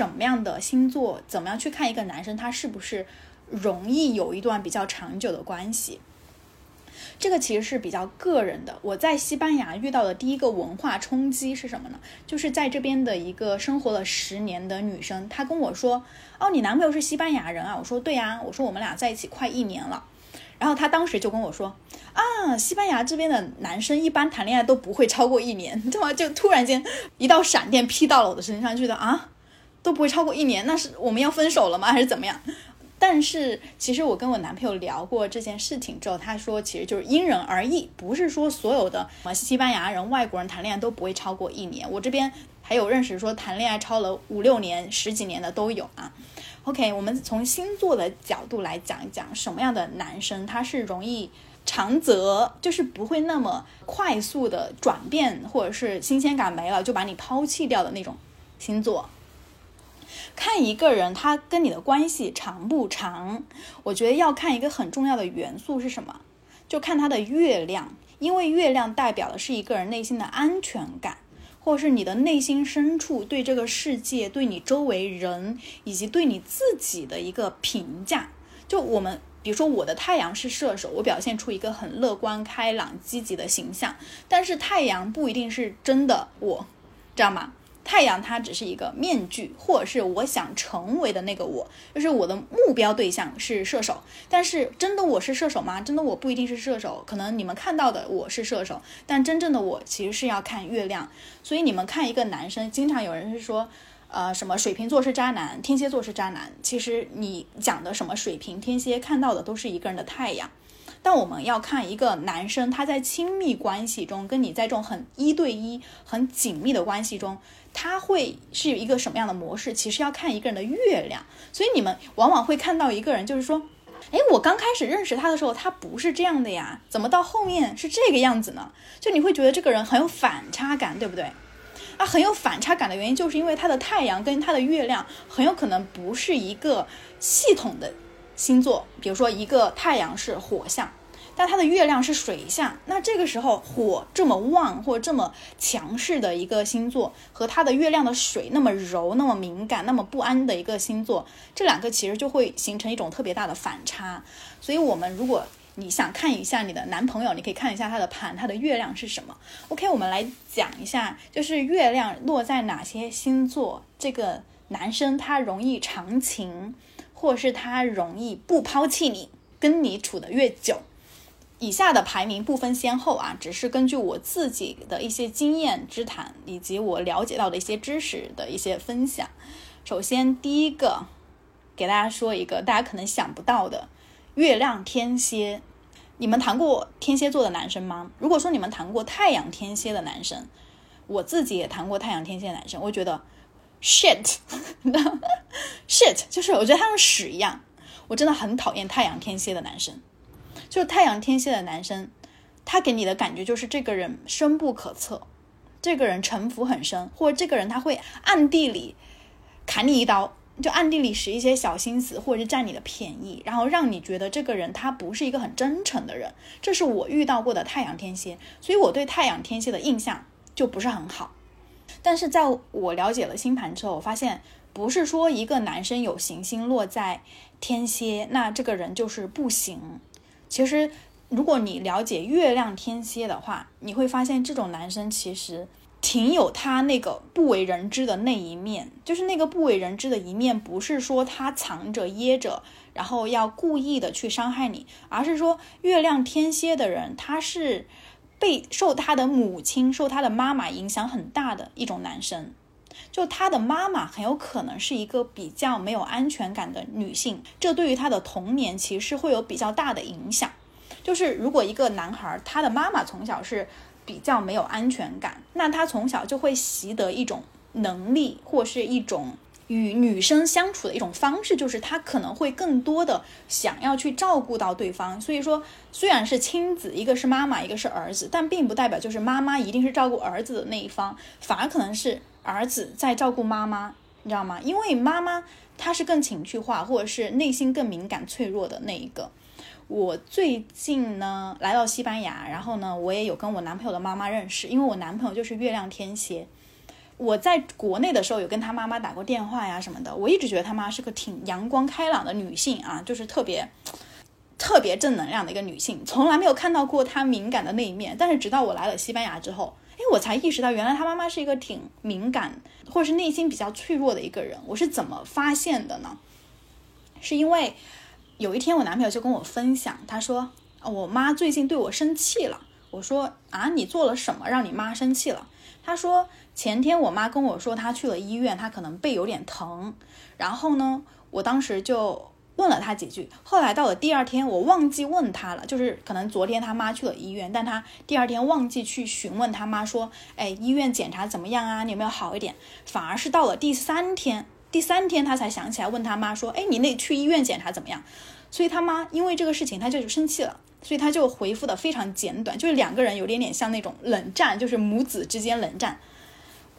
什么样的星座，怎么样去看一个男生他是不是容易有一段比较长久的关系。这个其实是比较个人的。我在西班牙遇到的第一个文化冲击是什么呢？就是在这边的一个生活了十年的女生，她跟我说：“哦，你男朋友是西班牙人啊？”我说：“对呀。”我说：“我们俩在一起快一年了。”然后她当时就跟我说：“啊，西班牙这边的男生一般谈恋爱都不会超过一年。”你知道吗？就突然间一道闪电劈到了我的身上，觉得啊，都不会超过一年，那是我们要分手了吗？还是怎么样？但是其实我跟我男朋友聊过这件事情之后，他说其实就是因人而异，不是说所有的什么西班牙人、外国人谈恋爱都不会超过一年。我这边还有认识说谈恋爱超了五六年、十几年的都有啊。OK，我们从星座的角度来讲一讲，什么样的男生他是容易长则，就是不会那么快速的转变，或者是新鲜感没了就把你抛弃掉的那种星座。看一个人他跟你的关系长不长，我觉得要看一个很重要的元素是什么，就看他的月亮，因为月亮代表的是一个人内心的安全感，或者是你的内心深处对这个世界、对你周围人以及对你自己的一个评价。就我们比如说我的太阳是射手，我表现出一个很乐观、开朗、积极的形象，但是太阳不一定是真的我，知道吗？太阳它只是一个面具，或者是我想成为的那个我，就是我的目标对象是射手。但是真的我是射手吗？真的我不一定是射手，可能你们看到的我是射手，但真正的我其实是要看月亮。所以你们看一个男生，经常有人是说，呃，什么水瓶座是渣男，天蝎座是渣男。其实你讲的什么水瓶、天蝎，看到的都是一个人的太阳。但我们要看一个男生他在亲密关系中，跟你在这种很一对一、很紧密的关系中。他会是一个什么样的模式？其实要看一个人的月亮，所以你们往往会看到一个人，就是说，哎，我刚开始认识他的时候，他不是这样的呀，怎么到后面是这个样子呢？就你会觉得这个人很有反差感，对不对？啊，很有反差感的原因，就是因为他的太阳跟他的月亮很有可能不是一个系统的星座，比如说一个太阳是火象。但它的月亮是水象，那这个时候火这么旺或这么强势的一个星座，和它的月亮的水那么柔、那么敏感、那么不安的一个星座，这两个其实就会形成一种特别大的反差。所以，我们如果你想看一下你的男朋友，你可以看一下他的盘，他的月亮是什么。OK，我们来讲一下，就是月亮落在哪些星座，这个男生他容易长情，或是他容易不抛弃你，跟你处的越久。以下的排名不分先后啊，只是根据我自己的一些经验之谈，以及我了解到的一些知识的一些分享。首先，第一个给大家说一个大家可能想不到的，月亮天蝎。你们谈过天蝎座的男生吗？如果说你们谈过太阳天蝎的男生，我自己也谈过太阳天蝎男生，我觉得 shit，shit，就是我觉得他像屎一样，我真的很讨厌太阳天蝎的男生。就是太阳天蝎的男生，他给你的感觉就是这个人深不可测，这个人城府很深，或者这个人他会暗地里砍你一刀，就暗地里使一些小心思，或者是占你的便宜，然后让你觉得这个人他不是一个很真诚的人。这是我遇到过的太阳天蝎，所以我对太阳天蝎的印象就不是很好。但是在我了解了星盘之后，我发现不是说一个男生有行星落在天蝎，那这个人就是不行。其实，如果你了解月亮天蝎的话，你会发现这种男生其实挺有他那个不为人知的那一面。就是那个不为人知的一面，不是说他藏着掖着，然后要故意的去伤害你，而是说月亮天蝎的人，他是被受他的母亲、受他的妈妈影响很大的一种男生。就他的妈妈很有可能是一个比较没有安全感的女性，这对于他的童年其实会有比较大的影响。就是如果一个男孩他的妈妈从小是比较没有安全感，那他从小就会习得一种能力，或是一种与女生相处的一种方式，就是他可能会更多的想要去照顾到对方。所以说，虽然是亲子，一个是妈妈，一个是儿子，但并不代表就是妈妈一定是照顾儿子的那一方，反而可能是。儿子在照顾妈妈，你知道吗？因为妈妈她是更情绪化，或者是内心更敏感、脆弱的那一个。我最近呢来到西班牙，然后呢我也有跟我男朋友的妈妈认识，因为我男朋友就是月亮天蝎。我在国内的时候有跟他妈妈打过电话呀什么的，我一直觉得他妈是个挺阳光开朗的女性啊，就是特别特别正能量的一个女性，从来没有看到过她敏感的那一面。但是直到我来了西班牙之后，哎，我才意识到原来她妈妈是一个挺敏感或者是内心比较脆弱的一个人。我是怎么发现的呢？是因为有一天我男朋友就跟我分享，他说我妈最近对我生气了。我说啊，你做了什么让你妈生气了？他说前天我妈跟我说她去了医院，她可能背有点疼。然后呢，我当时就问了她几句。后来到了第二天，我忘记问她了，就是可能昨天他妈去了医院，但她第二天忘记去询问他妈说，哎，医院检查怎么样啊？你有没有好一点？反而是到了第三天，第三天她才想起来问他妈说，哎，你那去医院检查怎么样？所以他妈因为这个事情，他就生气了。所以他就回复的非常简短，就是两个人有点点像那种冷战，就是母子之间冷战。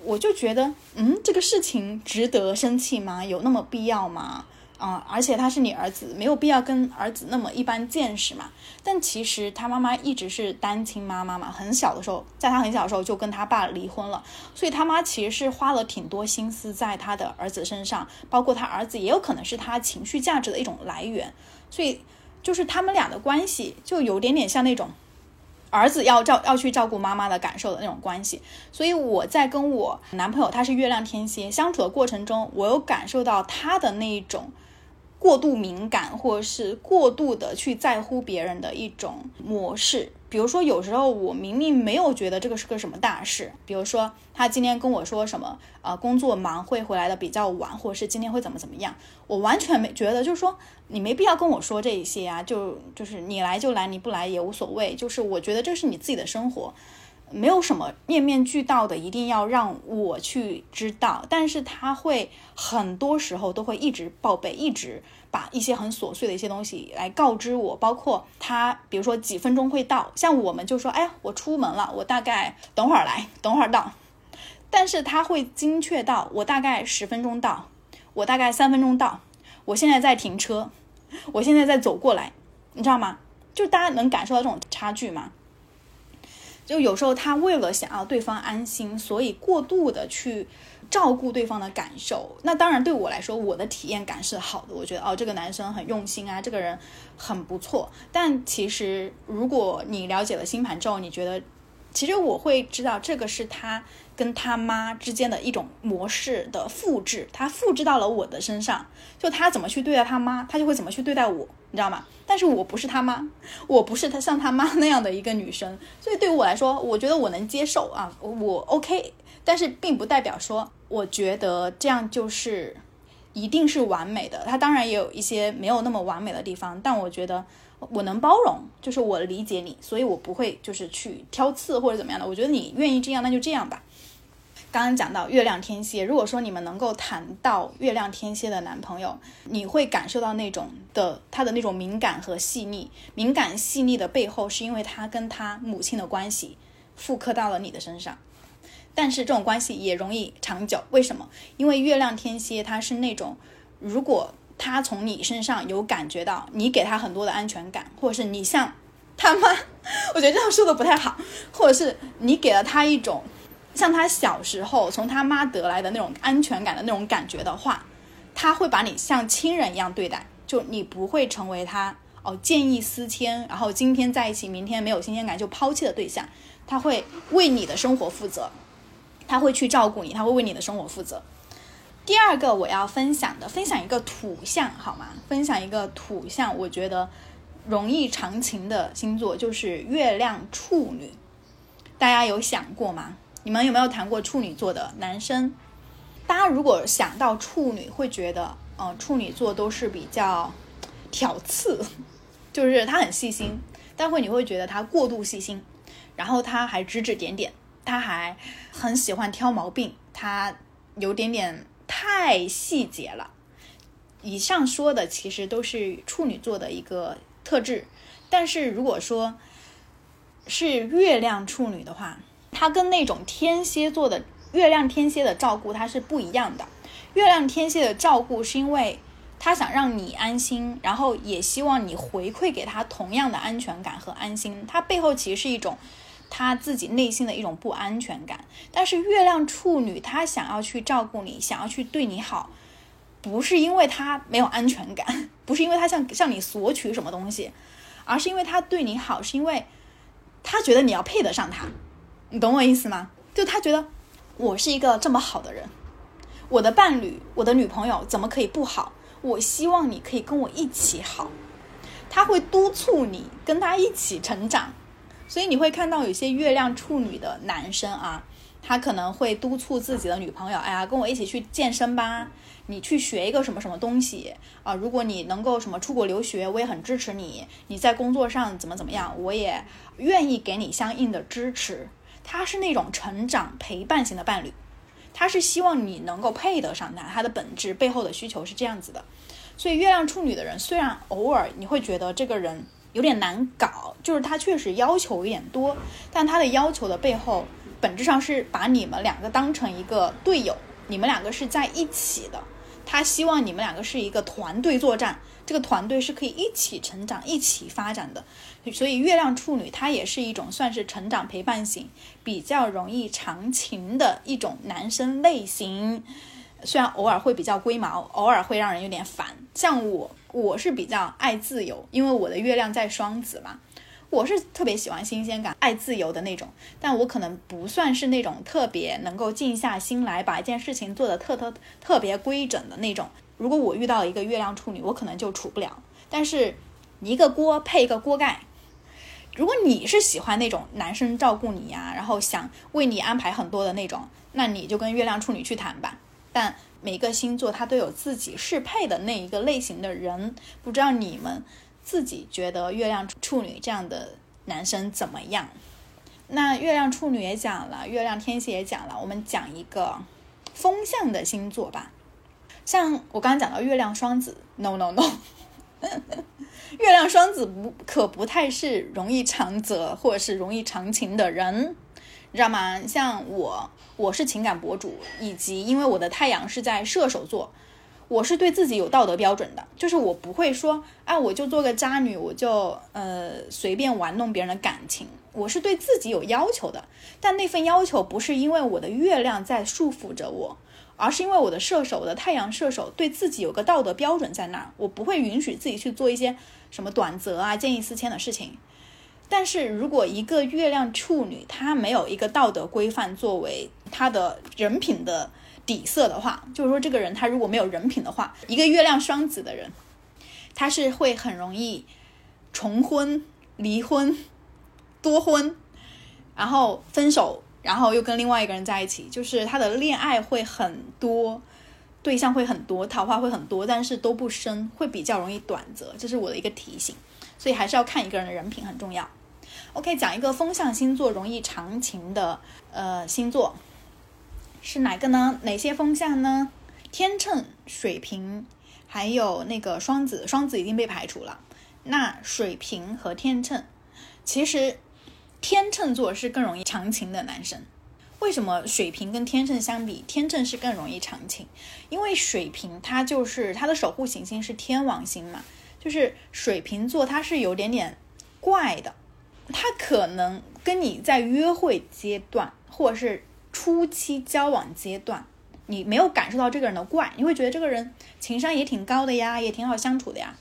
我就觉得，嗯，这个事情值得生气吗？有那么必要吗？啊，而且他是你儿子，没有必要跟儿子那么一般见识嘛。但其实他妈妈一直是单亲妈妈嘛，很小的时候，在他很小的时候就跟他爸离婚了，所以他妈其实是花了挺多心思在他的儿子身上，包括他儿子也有可能是他情绪价值的一种来源，所以。就是他们俩的关系就有点点像那种儿子要照要去照顾妈妈的感受的那种关系，所以我在跟我男朋友他是月亮天蝎相处的过程中，我有感受到他的那一种。过度敏感，或者是过度的去在乎别人的一种模式。比如说，有时候我明明没有觉得这个是个什么大事，比如说他今天跟我说什么，呃，工作忙会回来的比较晚，或者是今天会怎么怎么样，我完全没觉得，就是说你没必要跟我说这些啊，就就是你来就来，你不来也无所谓。就是我觉得这是你自己的生活。没有什么面面俱到的，一定要让我去知道。但是他会很多时候都会一直报备，一直把一些很琐碎的一些东西来告知我。包括他，比如说几分钟会到，像我们就说，哎，我出门了，我大概等会儿来，等会儿到。但是他会精确到，我大概十分钟到，我大概三分钟到，我现在在停车，我现在在走过来，你知道吗？就大家能感受到这种差距吗？就有时候他为了想要对方安心，所以过度的去照顾对方的感受。那当然对我来说，我的体验感是好的。我觉得哦，这个男生很用心啊，这个人很不错。但其实如果你了解了星盘之后，你觉得其实我会知道这个是他跟他妈之间的一种模式的复制，他复制到了我的身上。就他怎么去对待他妈，他就会怎么去对待我。你知道吗？但是我不是他妈，我不是他像他妈那样的一个女生，所以对于我来说，我觉得我能接受啊，我 OK。但是并不代表说，我觉得这样就是一定是完美的。他当然也有一些没有那么完美的地方，但我觉得我能包容，就是我理解你，所以我不会就是去挑刺或者怎么样的。我觉得你愿意这样，那就这样吧。刚刚讲到月亮天蝎，如果说你们能够谈到月亮天蝎的男朋友，你会感受到那种的他的那种敏感和细腻。敏感细腻的背后，是因为他跟他母亲的关系复刻到了你的身上。但是这种关系也容易长久，为什么？因为月亮天蝎他是那种，如果他从你身上有感觉到你给他很多的安全感，或者是你像他妈，我觉得这样说的不太好，或者是你给了他一种。像他小时候从他妈得来的那种安全感的那种感觉的话，他会把你像亲人一样对待，就你不会成为他哦见异思迁，然后今天在一起，明天没有新鲜感就抛弃的对象。他会为你的生活负责，他会去照顾你，他会为你的生活负责。第二个我要分享的，分享一个土象好吗？分享一个土象，我觉得容易长情的星座就是月亮处女，大家有想过吗？你们有没有谈过处女座的男生？大家如果想到处女，会觉得，呃，处女座都是比较挑刺，就是他很细心，但会你会觉得他过度细心，然后他还指指点点，他还很喜欢挑毛病，他有点点太细节了。以上说的其实都是处女座的一个特质，但是如果说是月亮处女的话。它跟那种天蝎座的月亮天蝎的照顾它是不一样的。月亮天蝎的照顾是因为他想让你安心，然后也希望你回馈给他同样的安全感和安心。他背后其实是一种他自己内心的一种不安全感。但是月亮处女他想要去照顾你，想要去对你好，不是因为他没有安全感，不是因为他向向你索取什么东西，而是因为他对你好，是因为他觉得你要配得上他。你懂我意思吗？就他觉得我是一个这么好的人，我的伴侣，我的女朋友怎么可以不好？我希望你可以跟我一起好。他会督促你跟他一起成长，所以你会看到有些月亮处女的男生啊，他可能会督促自己的女朋友，哎呀，跟我一起去健身吧，你去学一个什么什么东西啊，如果你能够什么出国留学，我也很支持你，你在工作上怎么怎么样，我也愿意给你相应的支持。他是那种成长陪伴型的伴侣，他是希望你能够配得上他，他的本质背后的需求是这样子的。所以，月亮处女的人虽然偶尔你会觉得这个人有点难搞，就是他确实要求有点多，但他的要求的背后，本质上是把你们两个当成一个队友，你们两个是在一起的。他希望你们两个是一个团队作战，这个团队是可以一起成长、一起发展的。所以，月亮处女它也是一种算是成长陪伴型，比较容易长情的一种男生类型。虽然偶尔会比较龟毛，偶尔会让人有点烦。像我，我是比较爱自由，因为我的月亮在双子嘛，我是特别喜欢新鲜感、爱自由的那种。但我可能不算是那种特别能够静下心来把一件事情做得特特特别规整的那种。如果我遇到一个月亮处女，我可能就处不了。但是一个锅配一个锅盖，如果你是喜欢那种男生照顾你呀，然后想为你安排很多的那种，那你就跟月亮处女去谈吧。但每个星座它都有自己适配的那一个类型的人，不知道你们自己觉得月亮处女这样的男生怎么样？那月亮处女也讲了，月亮天蝎也讲了，我们讲一个风向的星座吧。像我刚刚讲到月亮双子，no no no，月亮双子不可不太是容易长则或者是容易长情的人。你知道吗？像我，我是情感博主，以及因为我的太阳是在射手座，我是对自己有道德标准的，就是我不会说，啊，我就做个渣女，我就呃随便玩弄别人的感情，我是对自己有要求的。但那份要求不是因为我的月亮在束缚着我，而是因为我的射手，我的太阳射手对自己有个道德标准在那儿，我不会允许自己去做一些什么短则啊、见异思迁的事情。但是如果一个月亮处女，她没有一个道德规范作为她的人品的底色的话，就是说这个人他如果没有人品的话，一个月亮双子的人，他是会很容易重婚、离婚、多婚，然后分手，然后又跟另外一个人在一起，就是他的恋爱会很多，对象会很多，桃花会很多，但是都不深，会比较容易短则，这是我的一个提醒，所以还是要看一个人的人品很重要。OK，讲一个风象星座容易长情的呃星座是哪个呢？哪些风向呢？天秤、水瓶，还有那个双子。双子已经被排除了。那水瓶和天秤，其实天秤座是更容易长情的男生。为什么水瓶跟天秤相比，天秤是更容易长情？因为水瓶它就是它的守护行星是天王星嘛，就是水瓶座它是有点点怪的。他可能跟你在约会阶段，或者是初期交往阶段，你没有感受到这个人的怪，你会觉得这个人情商也挺高的呀，也挺好相处的呀。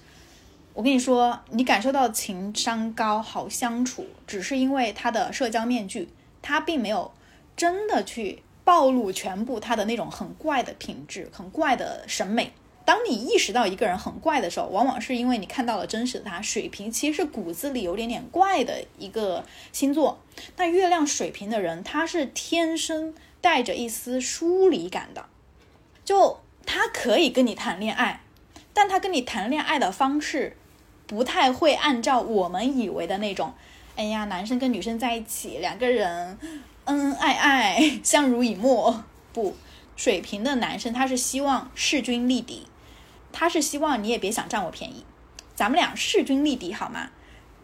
我跟你说，你感受到情商高、好相处，只是因为他的社交面具，他并没有真的去暴露全部他的那种很怪的品质、很怪的审美。当你意识到一个人很怪的时候，往往是因为你看到了真实的他。水瓶其实是骨子里有点点怪的一个星座。那月亮水瓶的人，他是天生带着一丝疏离感的。就他可以跟你谈恋爱，但他跟你谈恋爱的方式，不太会按照我们以为的那种。哎呀，男生跟女生在一起，两个人恩恩爱爱，相濡以沫。不，水瓶的男生他是希望势均力敌。他是希望你也别想占我便宜，咱们俩势均力敌好吗？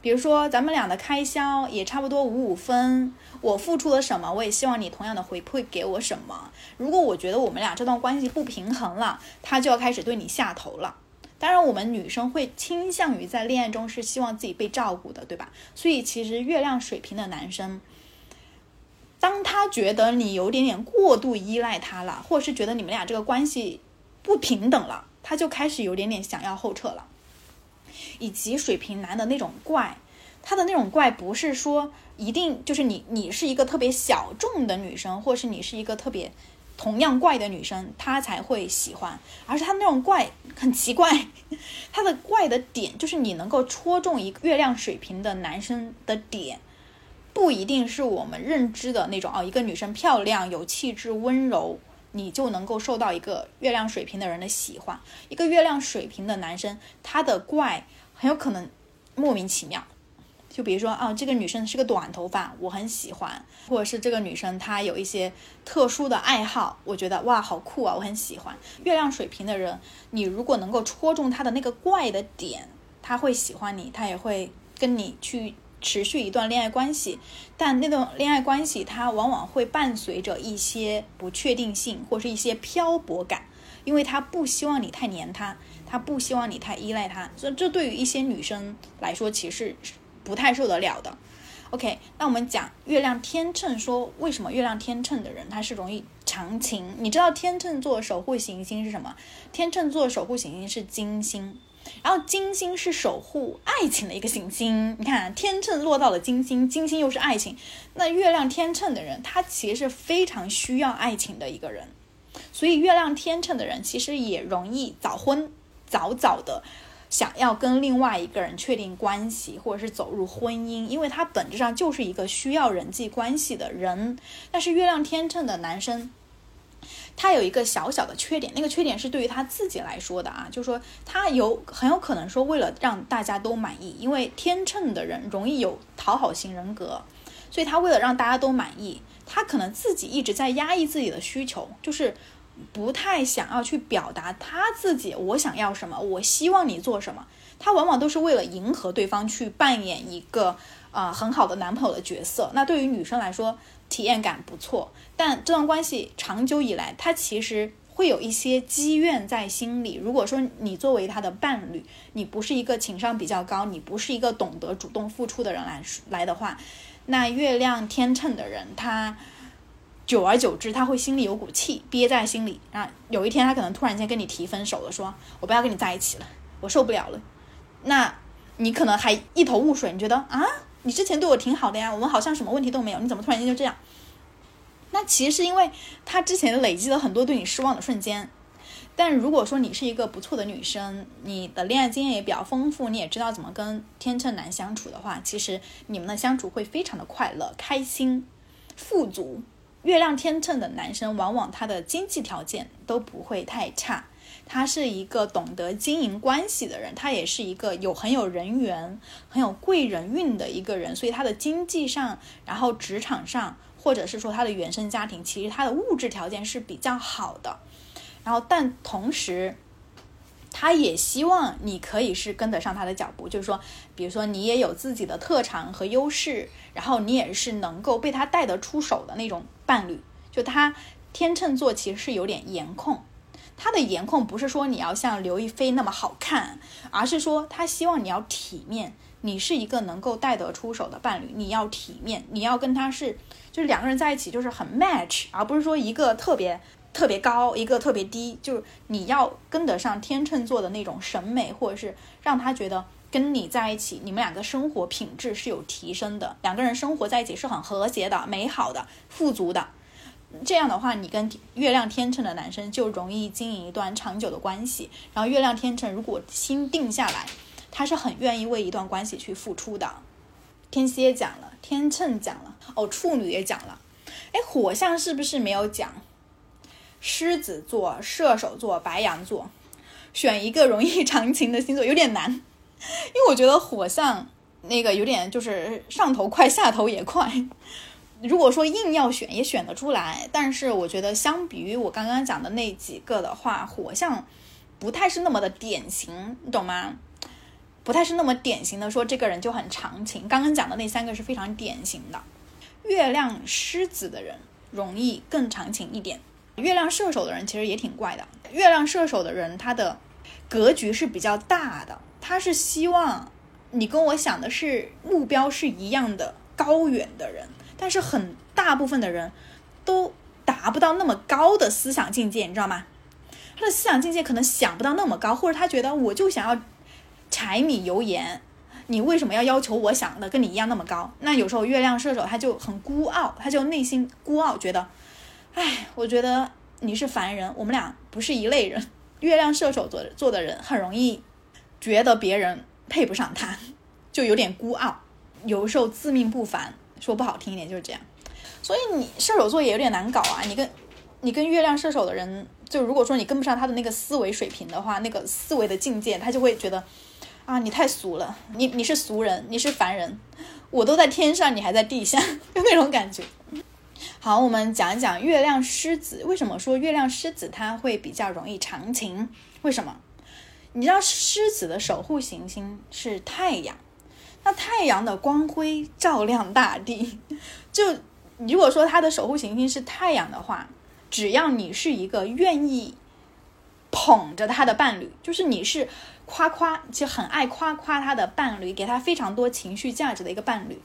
比如说咱们俩的开销也差不多五五分，我付出了什么，我也希望你同样的回馈给我什么。如果我觉得我们俩这段关系不平衡了，他就要开始对你下头了。当然，我们女生会倾向于在恋爱中是希望自己被照顾的，对吧？所以其实月亮水平的男生，当他觉得你有点点过度依赖他了，或是觉得你们俩这个关系不平等了，他就开始有点点想要后撤了。以及水瓶男的那种怪，他的那种怪不是说一定就是你，你是一个特别小众的女生，或是你是一个特别同样怪的女生，他才会喜欢，而是他那种怪很奇怪，他的怪的点就是你能够戳中一个月亮水瓶的男生的点。不一定是我们认知的那种哦，一个女生漂亮、有气质、温柔，你就能够受到一个月亮水瓶的人的喜欢。一个月亮水瓶的男生，他的怪很有可能莫名其妙。就比如说啊，这个女生是个短头发，我很喜欢；或者是这个女生她有一些特殊的爱好，我觉得哇，好酷啊，我很喜欢。月亮水瓶的人，你如果能够戳中他的那个怪的点，他会喜欢你，他也会跟你去。持续一段恋爱关系，但那段恋爱关系它往往会伴随着一些不确定性或是一些漂泊感，因为他不希望你太黏他，他不希望你太依赖他，所以这对于一些女生来说其实不太受得了的。OK，那我们讲月亮天秤，说为什么月亮天秤的人他是容易长情？你知道天秤座守护行星是什么？天秤座守护行星是金星。然后金星是守护爱情的一个行星，你看天秤落到了金星，金星又是爱情，那月亮天秤的人，他其实是非常需要爱情的一个人，所以月亮天秤的人其实也容易早婚，早早的想要跟另外一个人确定关系，或者是走入婚姻，因为他本质上就是一个需要人际关系的人。但是月亮天秤的男生。他有一个小小的缺点，那个缺点是对于他自己来说的啊，就是说他有很有可能说为了让大家都满意，因为天秤的人容易有讨好型人格，所以他为了让大家都满意，他可能自己一直在压抑自己的需求，就是不太想要去表达他自己我想要什么，我希望你做什么，他往往都是为了迎合对方去扮演一个啊很好的男朋友的角色。那对于女生来说，体验感不错，但这段关系长久以来，他其实会有一些积怨在心里。如果说你作为他的伴侣，你不是一个情商比较高，你不是一个懂得主动付出的人来来的话，那月亮天秤的人，他久而久之，他会心里有股气憋在心里啊。有一天，他可能突然间跟你提分手了，说我不要跟你在一起了，我受不了了。那你可能还一头雾水，你觉得啊？你之前对我挺好的呀，我们好像什么问题都没有，你怎么突然间就这样？那其实是因为他之前累积了很多对你失望的瞬间。但如果说你是一个不错的女生，你的恋爱经验也比较丰富，你也知道怎么跟天秤男相处的话，其实你们的相处会非常的快乐、开心、富足。月亮天秤的男生往往他的经济条件都不会太差。他是一个懂得经营关系的人，他也是一个有很有人缘、很有贵人运的一个人，所以他的经济上，然后职场上，或者是说他的原生家庭，其实他的物质条件是比较好的。然后，但同时，他也希望你可以是跟得上他的脚步，就是说，比如说你也有自己的特长和优势，然后你也是能够被他带得出手的那种伴侣。就他天秤座其实是有点颜控。他的颜控不是说你要像刘亦菲那么好看，而是说他希望你要体面，你是一个能够带得出手的伴侣，你要体面，你要跟他是就是两个人在一起就是很 match，而不是说一个特别特别高，一个特别低，就是你要跟得上天秤座的那种审美，或者是让他觉得跟你在一起，你们两个生活品质是有提升的，两个人生活在一起是很和谐的、美好的、富足的。这样的话，你跟月亮天秤的男生就容易经营一段长久的关系。然后，月亮天秤如果心定下来，他是很愿意为一段关系去付出的。天蝎讲了，天秤讲了，哦，处女也讲了。哎，火象是不是没有讲？狮子座、射手座、白羊座，选一个容易长情的星座有点难，因为我觉得火象那个有点就是上头快，下头也快。如果说硬要选，也选得出来，但是我觉得相比于我刚刚讲的那几个的话，火象不太是那么的典型，你懂吗？不太是那么典型的说这个人就很长情。刚刚讲的那三个是非常典型的。月亮狮子的人容易更长情一点，月亮射手的人其实也挺怪的。月亮射手的人他的格局是比较大的，他是希望你跟我想的是目标是一样的高远的人。但是很大部分的人都达不到那么高的思想境界，你知道吗？他的思想境界可能想不到那么高，或者他觉得我就想要柴米油盐，你为什么要要求我想的跟你一样那么高？那有时候月亮射手他就很孤傲，他就内心孤傲，觉得，哎，我觉得你是凡人，我们俩不是一类人。月亮射手座做的人很容易觉得别人配不上他，就有点孤傲，有时候自命不凡，说不好听一点就是这样。所以你射手座也有点难搞啊，你跟你跟月亮射手的人。就如果说你跟不上他的那个思维水平的话，那个思维的境界，他就会觉得，啊，你太俗了，你你是俗人，你是凡人，我都在天上，你还在地下，就那种感觉。好，我们讲一讲月亮狮子，为什么说月亮狮子它会比较容易长情？为什么？你知道狮子的守护行星是太阳，那太阳的光辉照亮大地，就如果说它的守护行星是太阳的话。只要你是一个愿意捧着他的伴侣，就是你是夸夸，就很爱夸夸他的伴侣，给他非常多情绪价值的一个伴侣。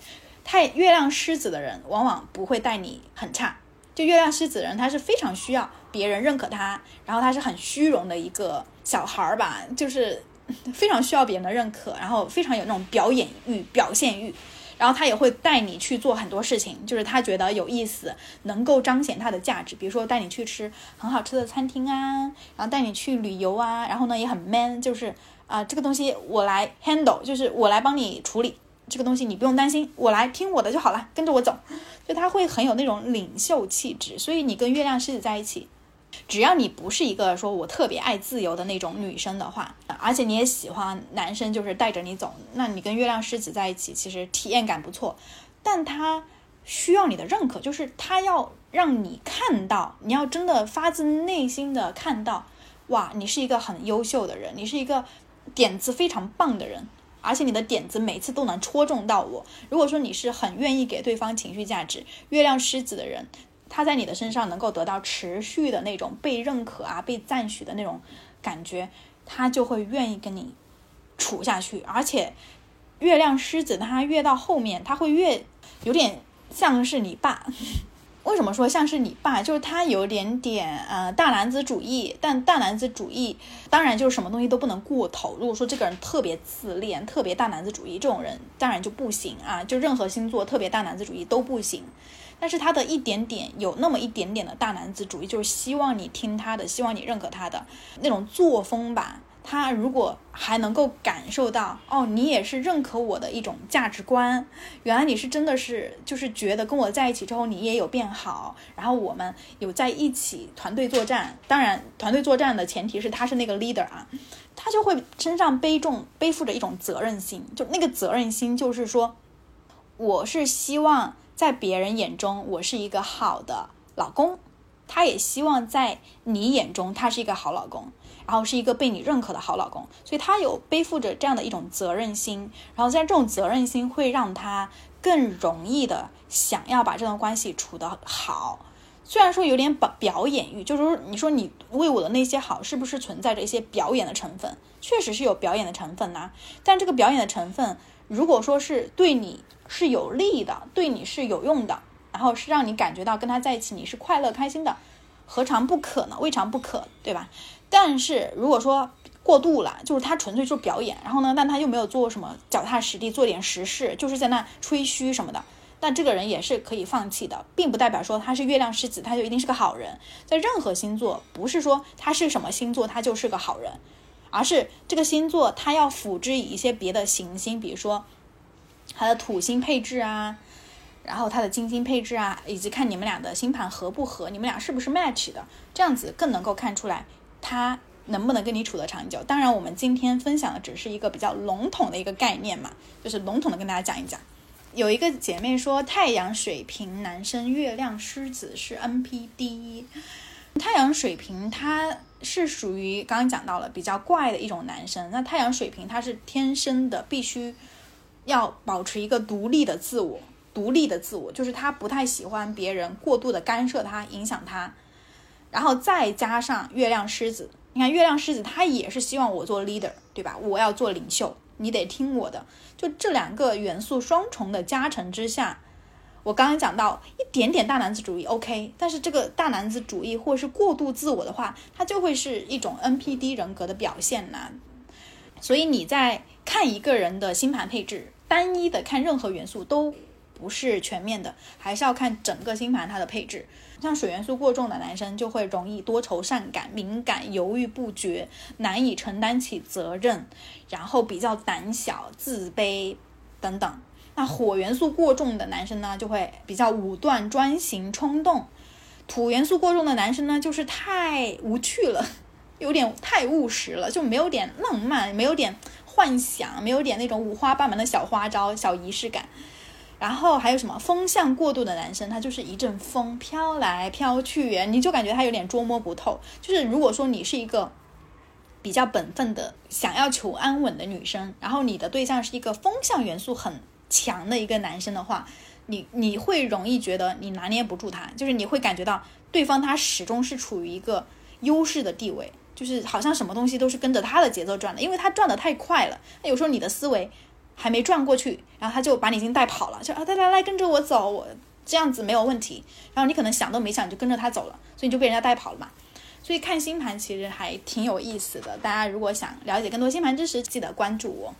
太月亮狮子的人往往不会待你很差。就月亮狮子人，他是非常需要别人认可他，然后他是很虚荣的一个小孩儿吧，就是非常需要别人的认可，然后非常有那种表演欲、表现欲。然后他也会带你去做很多事情，就是他觉得有意思，能够彰显他的价值。比如说带你去吃很好吃的餐厅啊，然后带你去旅游啊，然后呢也很 man，就是啊这个东西我来 handle，就是我来帮你处理这个东西，你不用担心，我来听我的就好了，跟着我走。就他会很有那种领袖气质，所以你跟月亮狮子在一起。只要你不是一个说我特别爱自由的那种女生的话，而且你也喜欢男生就是带着你走，那你跟月亮狮子在一起，其实体验感不错。但他需要你的认可，就是他要让你看到，你要真的发自内心的看到，哇，你是一个很优秀的人，你是一个点子非常棒的人，而且你的点子每次都能戳中到我。如果说你是很愿意给对方情绪价值，月亮狮子的人。他在你的身上能够得到持续的那种被认可啊、被赞许的那种感觉，他就会愿意跟你处下去。而且，月亮狮子他越到后面，他会越有点像是你爸。为什么说像是你爸？就是他有点点呃大男子主义，但大男子主义当然就是什么东西都不能过头。如果说这个人特别自恋、特别大男子主义，这种人当然就不行啊。就任何星座特别大男子主义都不行。但是他的一点点有那么一点点的大男子主义，就是希望你听他的，希望你认可他的那种作风吧。他如果还能够感受到，哦，你也是认可我的一种价值观，原来你是真的是就是觉得跟我在一起之后你也有变好，然后我们有在一起团队作战。当然，团队作战的前提是他是那个 leader 啊，他就会身上背重背负着一种责任心，就那个责任心就是说，我是希望。在别人眼中，我是一个好的老公，他也希望在你眼中，他是一个好老公，然后是一个被你认可的好老公，所以他有背负着这样的一种责任心，然后在这种责任心会让他更容易的想要把这段关系处得好。虽然说有点表表演欲，就是说你说你为我的那些好，是不是存在着一些表演的成分？确实是有表演的成分呐，但这个表演的成分，如果说是对你。是有利的，对你是有用的，然后是让你感觉到跟他在一起你是快乐开心的，何尝不可呢？未尝不可，对吧？但是如果说过度了，就是他纯粹就是表演，然后呢，但他又没有做什么脚踏实地做点实事，就是在那吹嘘什么的，那这个人也是可以放弃的，并不代表说他是月亮狮子他就一定是个好人。在任何星座，不是说他是什么星座他就是个好人，而是这个星座它要辅之以一些别的行星，比如说。它的土星配置啊，然后它的金星配置啊，以及看你们俩的星盘合不合，你们俩是不是 match 的，这样子更能够看出来他能不能跟你处得长久。当然，我们今天分享的只是一个比较笼统的一个概念嘛，就是笼统的跟大家讲一讲。有一个姐妹说，太阳水瓶男生，月亮狮子是 NPD。太阳水瓶他是属于刚刚讲到了比较怪的一种男生，那太阳水瓶他是天生的必须。要保持一个独立的自我，独立的自我就是他不太喜欢别人过度的干涉他、影响他，然后再加上月亮狮子，你看月亮狮子他也是希望我做 leader，对吧？我要做领袖，你得听我的。就这两个元素双重的加成之下，我刚刚讲到一点点大男子主义，OK，但是这个大男子主义或是过度自我的话，它就会是一种 NPD 人格的表现呐。所以你在看一个人的星盘配置，单一的看任何元素都不是全面的，还是要看整个星盘它的配置。像水元素过重的男生就会容易多愁善感、敏感、犹豫不决、难以承担起责任，然后比较胆小、自卑等等。那火元素过重的男生呢，就会比较武断、专行、冲动；土元素过重的男生呢，就是太无趣了，有点太务实了，就没有点浪漫，没有点幻想，没有点那种五花八门的小花招、小仪式感。然后还有什么风向过度的男生，他就是一阵风飘来飘去，你就感觉他有点捉摸不透。就是如果说你是一个比较本分的、想要求安稳的女生，然后你的对象是一个风向元素很强的一个男生的话，你你会容易觉得你拿捏不住他，就是你会感觉到对方他始终是处于一个优势的地位，就是好像什么东西都是跟着他的节奏转的，因为他转的太快了。那有时候你的思维。还没转过去，然后他就把你已经带跑了，就啊，来来来，跟着我走，我这样子没有问题。然后你可能想都没想就跟着他走了，所以你就被人家带跑了嘛。所以看星盘其实还挺有意思的，大家如果想了解更多星盘知识，记得关注我。